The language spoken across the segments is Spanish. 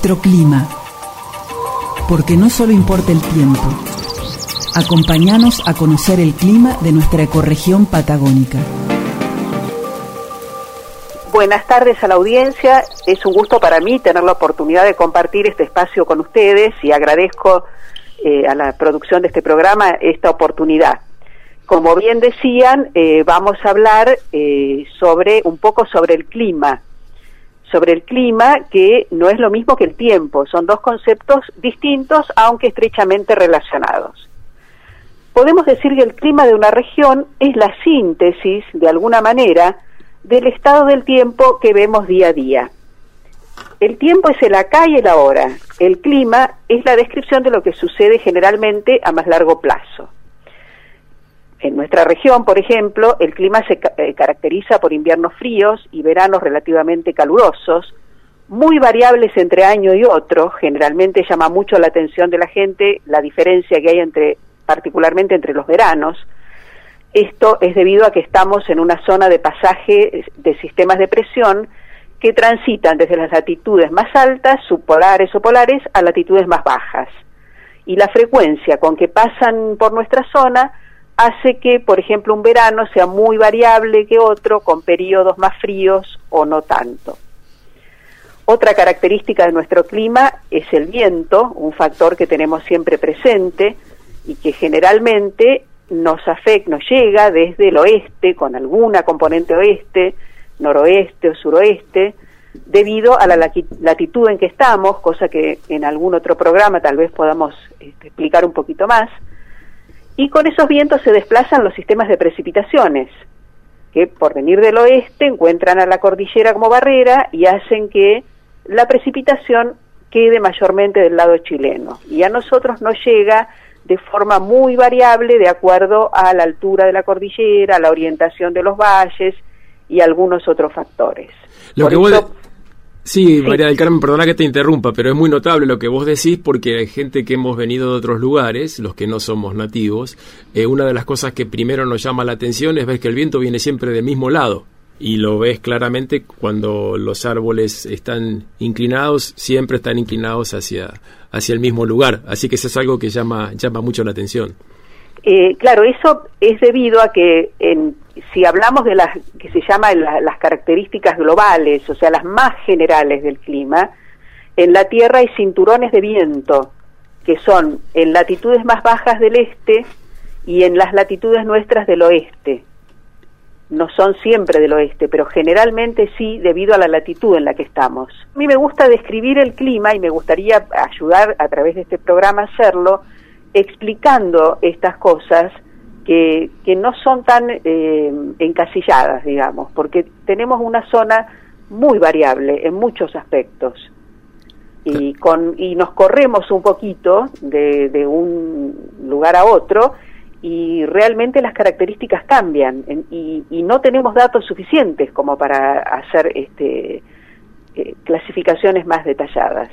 Clima. Porque no solo importa el tiempo. Acompáñanos a conocer el clima de nuestra ecorregión patagónica. Buenas tardes a la audiencia. Es un gusto para mí tener la oportunidad de compartir este espacio con ustedes y agradezco eh, a la producción de este programa esta oportunidad. Como bien decían, eh, vamos a hablar eh, sobre un poco sobre el clima, sobre el clima que no es lo mismo que el tiempo, son dos conceptos distintos aunque estrechamente relacionados. Podemos decir que el clima de una región es la síntesis, de alguna manera, del estado del tiempo que vemos día a día. El tiempo es el acá y el ahora. El clima es la descripción de lo que sucede generalmente a más largo plazo. En nuestra región, por ejemplo, el clima se eh, caracteriza por inviernos fríos y veranos relativamente calurosos, muy variables entre año y otro. Generalmente llama mucho la atención de la gente la diferencia que hay entre, particularmente entre los veranos. Esto es debido a que estamos en una zona de pasaje de sistemas de presión que transitan desde las latitudes más altas, subpolares o polares, a latitudes más bajas. Y la frecuencia con que pasan por nuestra zona hace que, por ejemplo, un verano sea muy variable que otro, con periodos más fríos o no tanto. Otra característica de nuestro clima es el viento, un factor que tenemos siempre presente y que generalmente nos afecta, nos llega desde el oeste, con alguna componente oeste, noroeste o suroeste, debido a la latitud en que estamos, cosa que en algún otro programa tal vez podamos este, explicar un poquito más, y con esos vientos se desplazan los sistemas de precipitaciones, que por venir del oeste encuentran a la cordillera como barrera y hacen que la precipitación quede mayormente del lado chileno. Y a nosotros nos llega de forma muy variable de acuerdo a la altura de la cordillera, a la orientación de los valles y algunos otros factores. Lo que Sí, María del Carmen, perdona que te interrumpa, pero es muy notable lo que vos decís porque hay gente que hemos venido de otros lugares, los que no somos nativos, eh, una de las cosas que primero nos llama la atención es ver que el viento viene siempre del mismo lado y lo ves claramente cuando los árboles están inclinados, siempre están inclinados hacia, hacia el mismo lugar, así que eso es algo que llama, llama mucho la atención. Eh, claro, eso es debido a que en, si hablamos de las que se llaman las características globales, o sea, las más generales del clima, en la Tierra hay cinturones de viento que son en latitudes más bajas del este y en las latitudes nuestras del oeste. No son siempre del oeste, pero generalmente sí debido a la latitud en la que estamos. A mí me gusta describir el clima y me gustaría ayudar a través de este programa a hacerlo explicando estas cosas que, que no son tan eh, encasilladas, digamos, porque tenemos una zona muy variable en muchos aspectos y, con, y nos corremos un poquito de, de un lugar a otro y realmente las características cambian y, y, no tenemos datos suficientes como para hacer este, eh, clasificaciones más detalladas.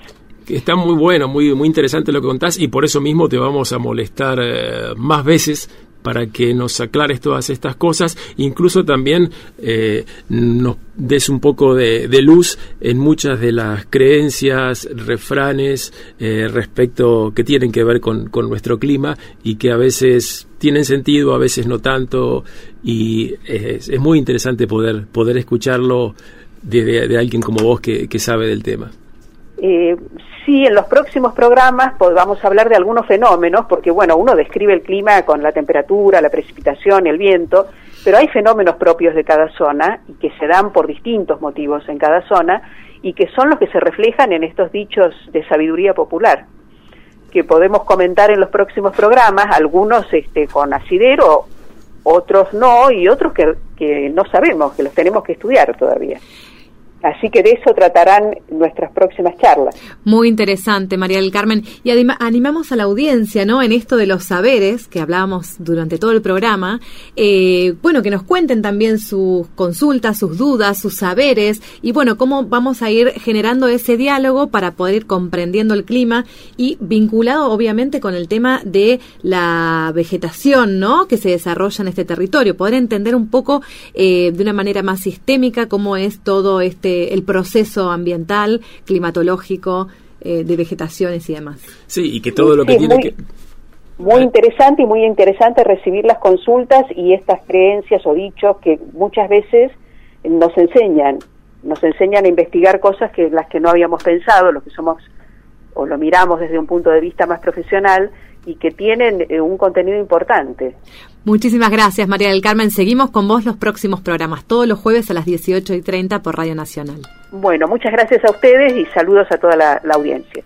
Está muy bueno, muy, muy interesante lo que contás y por eso mismo te vamos a molestar eh, más veces para que nos aclares todas estas cosas, incluso también eh, nos des un poco de, luz en muchas de las creencias, refranes eh, respecto que tienen que ver con, nuestro clima y que a veces tienen sentido, a veces no tanto, y es, muy interesante poder, poder escucharlo de, alguien como vos que, que sabe del tema. Eh, sí, en los próximos programas pues, vamos a hablar de algunos fenómenos, porque bueno, uno describe el clima con la temperatura, la precipitación, el viento, pero hay fenómenos propios de cada zona y que se dan por distintos motivos en cada zona y que son los que se reflejan en estos dichos de sabiduría popular que podemos comentar en los próximos programas, algunos este, con asidero, otros no y otros que, que no sabemos, que los tenemos que estudiar todavía. Así que de eso tratarán nuestras próximas charlas. Muy interesante, María del Carmen. Y animamos a la audiencia, ¿no? En esto de los saberes que hablábamos durante todo el programa. Eh, bueno, que nos cuenten también sus consultas, sus dudas, sus saberes. Y bueno, cómo vamos a ir generando ese diálogo para poder ir comprendiendo el clima y vinculado, obviamente, con el tema de la vegetación, ¿no? Que se desarrolla en este territorio. Poder entender un poco eh, de una manera más sistémica cómo es todo este el proceso ambiental, climatológico eh, de vegetaciones y demás. Sí, y que todo lo que tiene que... Muy interesante y muy interesante recibir las consultas y estas creencias o dichos que muchas veces nos enseñan, nos enseñan a investigar cosas que las que no habíamos pensado, los que somos o lo miramos desde un punto de vista más profesional y que tienen eh, un contenido importante. Muchísimas gracias, María del Carmen. Seguimos con vos los próximos programas, todos los jueves a las 18 y 30 por Radio Nacional. Bueno, muchas gracias a ustedes y saludos a toda la, la audiencia.